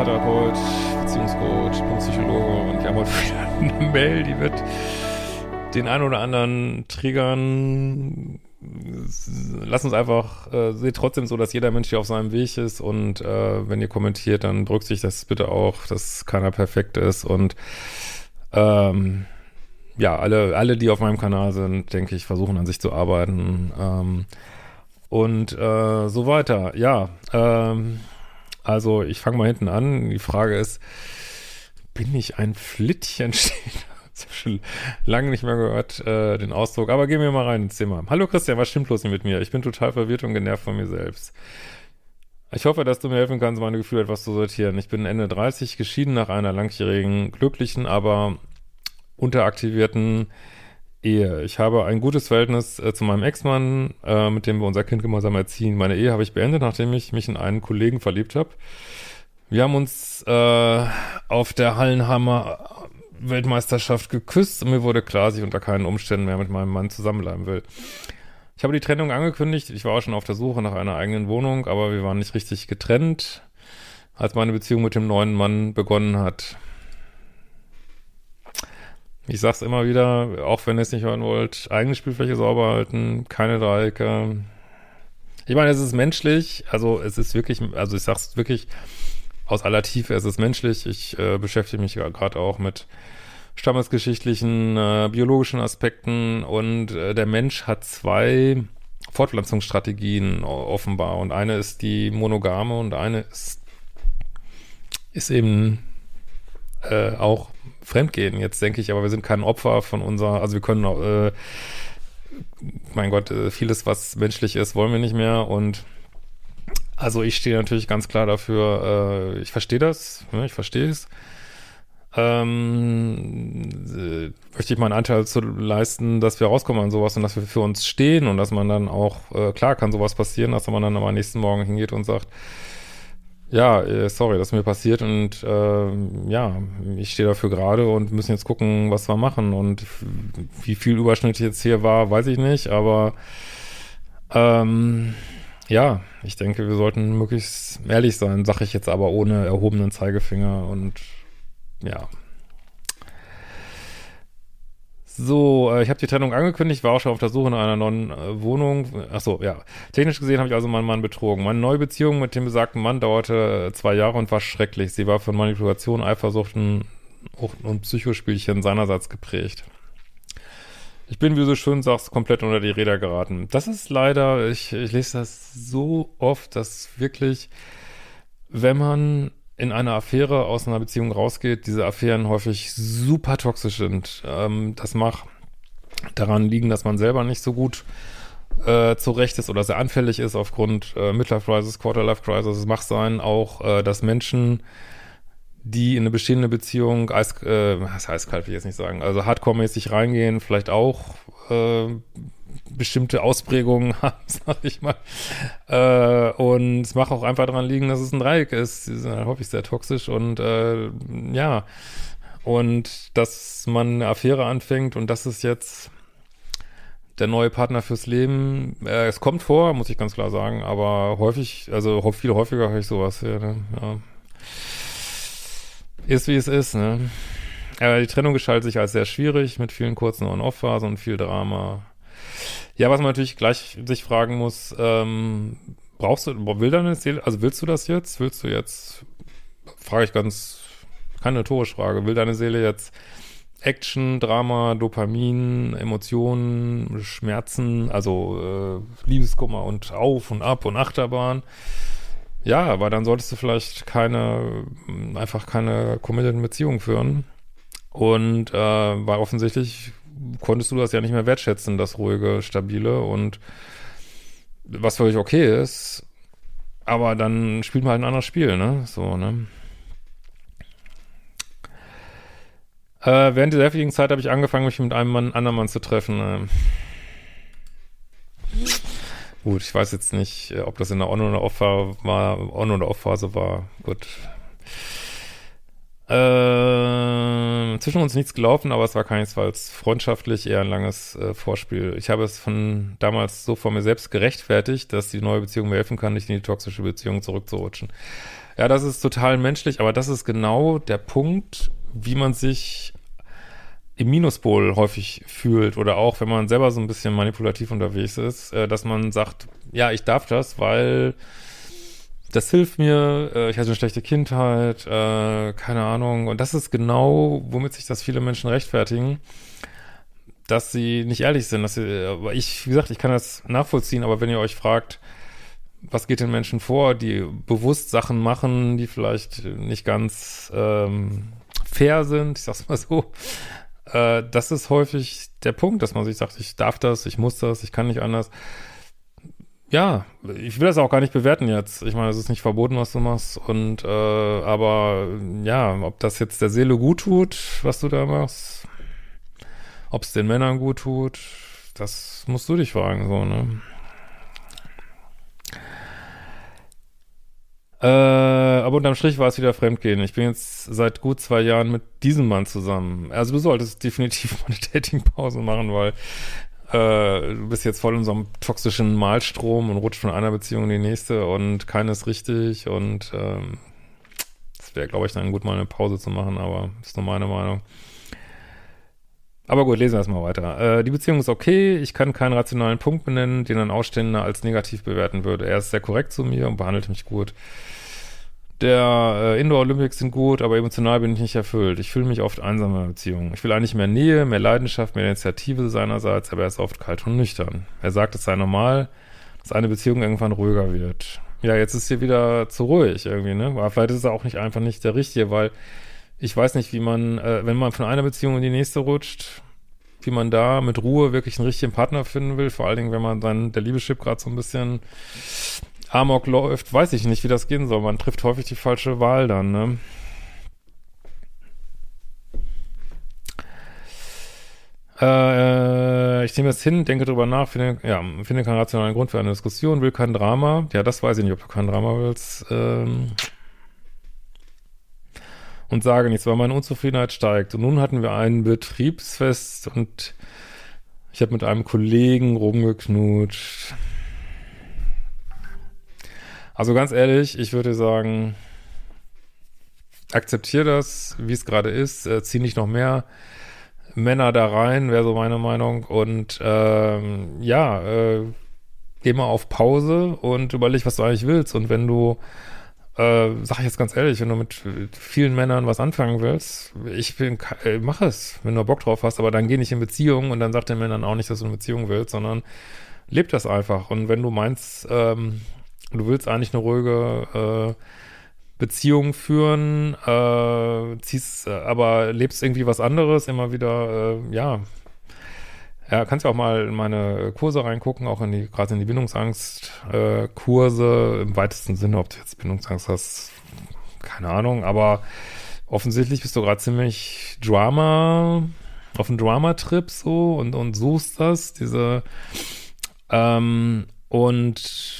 Paartherapeut, Beziehungscoach, Psychologe und wir haben heute wieder eine Mail, die wird den einen oder anderen triggern. Lass uns einfach, äh, seht trotzdem so, dass jeder Mensch hier auf seinem Weg ist und äh, wenn ihr kommentiert, dann berücksichtigt das bitte auch, dass keiner perfekt ist und ähm, ja, alle, alle, die auf meinem Kanal sind, denke ich, versuchen an sich zu arbeiten ähm, und äh, so weiter. Ja, ähm, also ich fange mal hinten an. Die Frage ist, bin ich ein Flittchen? schon lange nicht mehr gehört, äh, den Ausdruck. Aber gehen wir mal rein ins Thema. Hallo Christian, was stimmt los mit mir? Ich bin total verwirrt und genervt von mir selbst. Ich hoffe, dass du mir helfen kannst, meine Gefühle etwas zu sortieren. Ich bin Ende 30, geschieden nach einer langjährigen, glücklichen, aber unteraktivierten Ehe. Ich habe ein gutes Verhältnis äh, zu meinem Ex-Mann, äh, mit dem wir unser Kind gemeinsam erziehen. Meine Ehe habe ich beendet, nachdem ich mich in einen Kollegen verliebt habe. Wir haben uns äh, auf der Hallenhammer Weltmeisterschaft geküsst und mir wurde klar, dass ich unter keinen Umständen mehr mit meinem Mann zusammenbleiben will. Ich habe die Trennung angekündigt. Ich war auch schon auf der Suche nach einer eigenen Wohnung, aber wir waren nicht richtig getrennt, als meine Beziehung mit dem neuen Mann begonnen hat. Ich sag's immer wieder, auch wenn ihr es nicht hören wollt, eigene Spielfläche sauber halten, keine Dreiecke. Ich meine, es ist menschlich, also es ist wirklich, also ich sag's wirklich aus aller Tiefe, es ist menschlich. Ich äh, beschäftige mich gerade auch mit stammesgeschichtlichen, äh, biologischen Aspekten und äh, der Mensch hat zwei Fortpflanzungsstrategien offenbar und eine ist die monogame und eine ist, ist eben äh, auch Fremdgehen. Jetzt denke ich, aber wir sind kein Opfer von unserer, also wir können, äh, mein Gott, äh, vieles, was menschlich ist, wollen wir nicht mehr und also ich stehe natürlich ganz klar dafür, äh, ich verstehe das, ne, ich verstehe es. Ähm, äh, möchte ich meinen Anteil zu leisten, dass wir rauskommen an sowas und dass wir für uns stehen und dass man dann auch, äh, klar kann sowas passieren, dass man dann am nächsten Morgen hingeht und sagt, ja, äh, sorry, das ist mir passiert und äh, ja, ich stehe dafür gerade und müssen jetzt gucken, was wir machen. Und wie viel Überschnitt jetzt hier war, weiß ich nicht, aber ähm, ja, ich denke, wir sollten möglichst ehrlich sein, sage ich jetzt aber ohne erhobenen Zeigefinger und ja, so, äh, ich habe die Trennung angekündigt, war auch schon auf der Suche nach einer neuen äh, Wohnung. Achso, ja. Technisch gesehen habe ich also meinen Mann betrogen. Meine neue Beziehung mit dem besagten Mann dauerte äh, zwei Jahre und war schrecklich. Sie war von Manipulation, Eifersuchten und Psychospielchen seinerseits geprägt. Ich bin, wie du so schön sagst, komplett unter die Räder geraten. Das ist leider, ich, ich lese das so oft, dass wirklich, wenn man in einer Affäre aus einer Beziehung rausgeht, diese Affären häufig super toxisch sind. Ähm, das mag daran liegen, dass man selber nicht so gut äh, zurecht ist oder sehr anfällig ist aufgrund äh, Midlife Crisis, Quarterlife Crisis. Es mag sein auch, äh, dass Menschen, die in eine bestehende Beziehung, eis, äh, was heißt kalt will ich jetzt nicht sagen, also hardcore-mäßig reingehen, vielleicht auch äh, bestimmte Ausprägungen haben, sag ich mal. Äh, und es mag auch einfach daran liegen, dass es ein Dreieck ist. Sie sind halt häufig sehr toxisch und äh, ja. Und dass man eine Affäre anfängt und das ist jetzt der neue Partner fürs Leben. Äh, es kommt vor, muss ich ganz klar sagen, aber häufig, also viel häufiger höre ich sowas. Ja, ne? ja. Ist wie es ist, ne? Aber die Trennung gestaltet sich als sehr schwierig mit vielen kurzen On-Off-Phasen und viel Drama. Ja, was man natürlich gleich sich fragen muss, ähm, brauchst du, will deine Seele, also willst du das jetzt? Willst du jetzt, frage ich ganz, keine rhetorische Frage, will deine Seele jetzt Action, Drama, Dopamin, Emotionen, Schmerzen, also äh, Liebeskummer und Auf und Ab und Achterbahn? Ja, aber dann solltest du vielleicht keine, einfach keine committed Beziehung führen. Und äh, weil offensichtlich konntest du das ja nicht mehr wertschätzen, das ruhige, stabile und was völlig okay ist. Aber dann spielt man halt ein anderes Spiel, ne? So, ne? Äh, während dieser heftigen Zeit habe ich angefangen, mich mit einem Mann, anderen Mann zu treffen. Äh. Gut, ich weiß jetzt nicht, äh, ob das in der On- oder Off-Phase war, On- oder Off-Phase war. Gut. Äh, zwischen uns nichts gelaufen, aber es war keinesfalls freundschaftlich, eher ein langes äh, Vorspiel. Ich habe es von damals so vor mir selbst gerechtfertigt, dass die neue Beziehung mir helfen kann, nicht in die toxische Beziehung zurückzurutschen. Ja, das ist total menschlich, aber das ist genau der Punkt, wie man sich im Minuspol häufig fühlt oder auch, wenn man selber so ein bisschen manipulativ unterwegs ist, äh, dass man sagt, ja, ich darf das, weil das hilft mir, äh, ich hatte eine schlechte Kindheit, äh, keine Ahnung. Und das ist genau, womit sich das viele Menschen rechtfertigen, dass sie nicht ehrlich sind. Dass sie, aber ich, wie gesagt, ich kann das nachvollziehen, aber wenn ihr euch fragt, was geht den Menschen vor, die bewusst Sachen machen, die vielleicht nicht ganz ähm, fair sind, ich sag's mal so, äh, das ist häufig der Punkt, dass man sich sagt, ich darf das, ich muss das, ich kann nicht anders. Ja, ich will das auch gar nicht bewerten jetzt. Ich meine, es ist nicht verboten, was du machst. Und äh, aber ja, ob das jetzt der Seele gut tut, was du da machst, ob es den Männern gut tut, das musst du dich fragen, so, ne? Äh, aber unterm Strich war es wieder Fremdgehen. Ich bin jetzt seit gut zwei Jahren mit diesem Mann zusammen. Also du solltest definitiv mal eine Datingpause machen, weil äh, du bist jetzt voll in so einem toxischen Malstrom und rutscht von einer Beziehung in die nächste und keines richtig und ähm, das wäre, glaube ich, dann gut, mal eine Pause zu machen, aber ist nur meine Meinung. Aber gut, lesen wir erstmal weiter. Äh, die Beziehung ist okay, ich kann keinen rationalen Punkt benennen, den ein Ausstehender als negativ bewerten würde. Er ist sehr korrekt zu mir und behandelt mich gut. Der äh, Indoor Olympics sind gut, aber emotional bin ich nicht erfüllt. Ich fühle mich oft einsam in Beziehungen. Ich will eigentlich mehr Nähe, mehr Leidenschaft, mehr Initiative seinerseits, aber er ist oft kalt und nüchtern. Er sagt, es sei normal, dass eine Beziehung irgendwann ruhiger wird. Ja, jetzt ist hier wieder zu ruhig irgendwie, ne? Aber vielleicht ist er auch nicht einfach nicht der Richtige, weil ich weiß nicht, wie man, äh, wenn man von einer Beziehung in die nächste rutscht, wie man da mit Ruhe wirklich einen richtigen Partner finden will. Vor allen Dingen, wenn man dann der Liebeschip gerade so ein bisschen Amok läuft, weiß ich nicht, wie das gehen soll. Man trifft häufig die falsche Wahl dann, ne? Äh, ich nehme jetzt hin, denke drüber nach, finde, ja, finde keinen rationalen Grund für eine Diskussion, will kein Drama. Ja, das weiß ich nicht, ob du kein Drama willst. Ähm, und sage nichts, weil meine Unzufriedenheit steigt. Und nun hatten wir ein Betriebsfest und ich habe mit einem Kollegen rumgeknutscht. Also ganz ehrlich, ich würde sagen, akzeptiere das, wie es gerade ist, äh, zieh nicht noch mehr Männer da rein, wäre so meine Meinung. Und ähm, ja, äh, geh mal auf Pause und überleg, was du eigentlich willst. Und wenn du äh, sag ich jetzt ganz ehrlich, wenn du mit vielen Männern was anfangen willst, ich bin, äh, mach es, wenn du Bock drauf hast, aber dann geh nicht in Beziehung und dann sag den Männern auch nicht, dass du eine Beziehung willst, sondern leb das einfach. Und wenn du meinst, ähm, du willst eigentlich eine ruhige äh, Beziehung führen, äh, ziehst, äh, aber lebst irgendwie was anderes, immer wieder, äh, ja, ja, kannst ja auch mal in meine Kurse reingucken, auch in die, gerade in die Bindungsangst-Kurse, äh, im weitesten Sinne, ob du jetzt Bindungsangst hast, keine Ahnung, aber offensichtlich bist du gerade ziemlich Drama, auf einem Drama-Trip so und, und suchst das, diese, ähm, und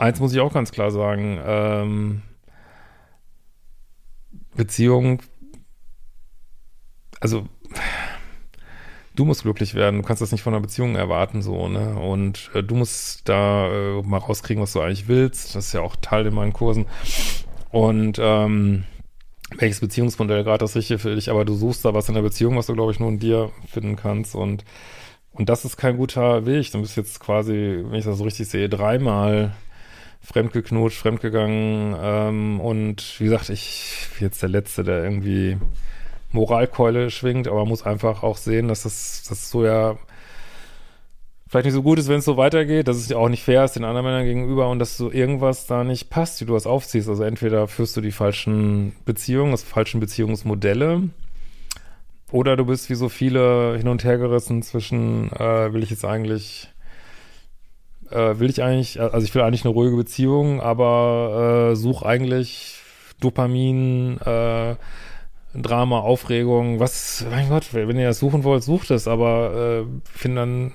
eins muss ich auch ganz klar sagen, ähm, Beziehung, also du musst glücklich werden, du kannst das nicht von einer Beziehung erwarten, so, ne? Und äh, du musst da äh, mal rauskriegen, was du eigentlich willst. Das ist ja auch Teil in meinen Kursen. Und ähm, welches Beziehungsmodell gerade das Richtige für dich, aber du suchst da was in der Beziehung, was du, glaube ich, nur in dir finden kannst. Und, und das ist kein guter Weg. Du bist jetzt quasi, wenn ich das so richtig sehe, dreimal fremdgeknutscht, fremdgegangen. Ähm, und wie gesagt, ich jetzt der Letzte, der irgendwie Moralkeule schwingt, aber muss einfach auch sehen, dass das, das so ja vielleicht nicht so gut ist, wenn es so weitergeht, dass es auch nicht fair ist den anderen Männern gegenüber und dass so irgendwas da nicht passt, wie du das aufziehst. Also entweder führst du die falschen Beziehungen, das falschen Beziehungsmodelle, oder du bist wie so viele hin und her gerissen zwischen, äh, will ich jetzt eigentlich, äh, will ich eigentlich, also ich will eigentlich eine ruhige Beziehung, aber äh, such eigentlich Dopamin, äh, Drama, Aufregung, was, mein Gott, wenn ihr das suchen wollt, sucht es, aber äh, finde dann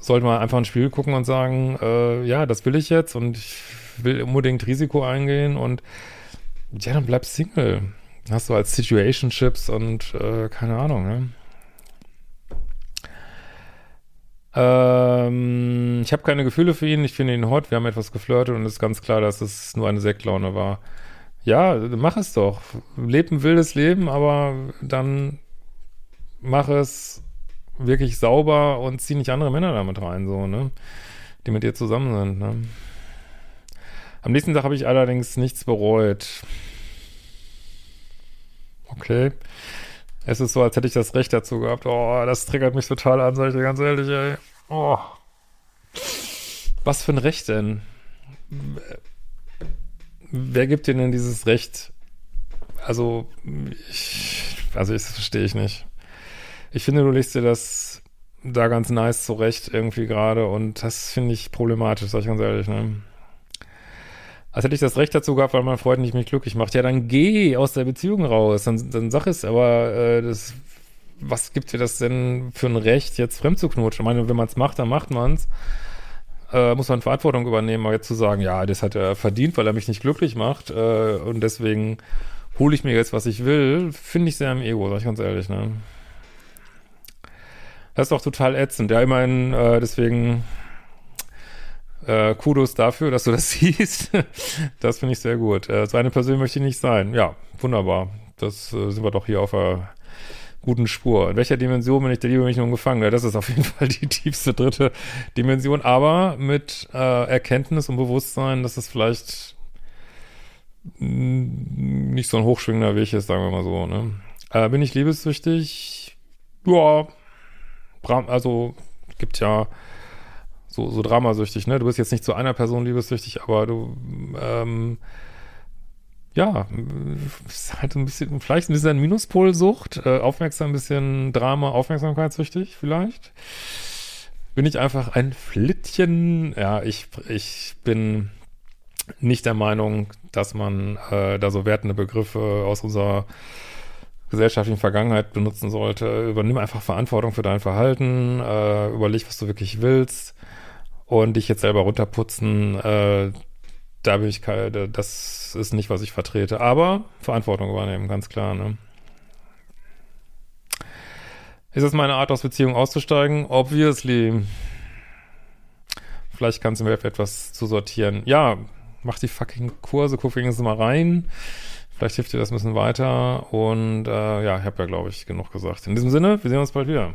sollte man einfach ein Spiel gucken und sagen, äh, ja, das will ich jetzt und ich will unbedingt Risiko eingehen und ja, dann bleib Single. Hast du als Situationships und äh, keine Ahnung, ne? Ähm, ich habe keine Gefühle für ihn, ich finde ihn hot, wir haben etwas geflirtet und es ist ganz klar, dass es nur eine Sektlaune war. Ja, mach es doch. Leb ein wildes Leben, aber dann mach es wirklich sauber und zieh nicht andere Männer damit rein, so, ne? Die mit dir zusammen sind, ne? Am nächsten Tag habe ich allerdings nichts bereut. Okay. Es ist so, als hätte ich das Recht dazu gehabt. Oh, das triggert mich total an, sag ich dir ganz ehrlich, ey. Oh. Was für ein Recht denn? Wer gibt dir denn dieses Recht? Also, ich, also das verstehe ich nicht. Ich finde, du legst dir das da ganz nice zurecht irgendwie gerade und das finde ich problematisch, sag ich ganz ehrlich, ne? Als hätte ich das Recht dazu gehabt, weil mein Freund nicht mich glücklich macht. Ja, dann geh aus der Beziehung raus. Dann, dann sag es, aber äh, das, was gibt dir das denn für ein Recht, jetzt fremd zu knutschen? Ich meine, wenn man es macht, dann macht man es. Äh, muss man Verantwortung übernehmen, aber jetzt zu sagen, ja, das hat er verdient, weil er mich nicht glücklich macht äh, und deswegen hole ich mir jetzt, was ich will, finde ich sehr im Ego, sag ich ganz ehrlich, ne? Das ist doch total ätzend. Ja, immerhin, äh, deswegen äh, Kudos dafür, dass du das siehst. das finde ich sehr gut. Äh, so eine Person möchte ich nicht sein. Ja, wunderbar. Das äh, sind wir doch hier auf einer guten Spur. In welcher Dimension bin ich der Liebe mich nun gefangen? Ja, das ist auf jeden Fall die tiefste dritte Dimension, aber mit äh, Erkenntnis und Bewusstsein, dass es vielleicht nicht so ein hochschwingender Weg ist, sagen wir mal so. Ne? Äh, bin ich liebessüchtig? Ja, also gibt ja so, so dramasüchtig, ne? Du bist jetzt nicht zu einer Person liebessüchtig, aber du, ähm, ja, ist halt ein bisschen, vielleicht ein bisschen Minuspolsucht, äh, aufmerksam, ein bisschen Drama, Aufmerksamkeitssüchtig vielleicht. Bin ich einfach ein Flittchen, ja, ich, ich bin nicht der Meinung, dass man äh, da so wertende Begriffe aus unserer gesellschaftlichen Vergangenheit benutzen sollte. Übernimm einfach Verantwortung für dein Verhalten, äh, überleg, was du wirklich willst und dich jetzt selber runterputzen, äh, da bin ich, das ist nicht, was ich vertrete. Aber Verantwortung übernehmen, ganz klar, ne? Ist es meine Art, aus Beziehung auszusteigen? Obviously. Vielleicht kannst du mir etwas zu sortieren. Ja, mach die fucking Kurse, guck wenigstens mal rein. Vielleicht hilft dir das ein bisschen weiter. Und äh, ja, ich habe ja, glaube ich, genug gesagt. In diesem Sinne, wir sehen uns bald wieder.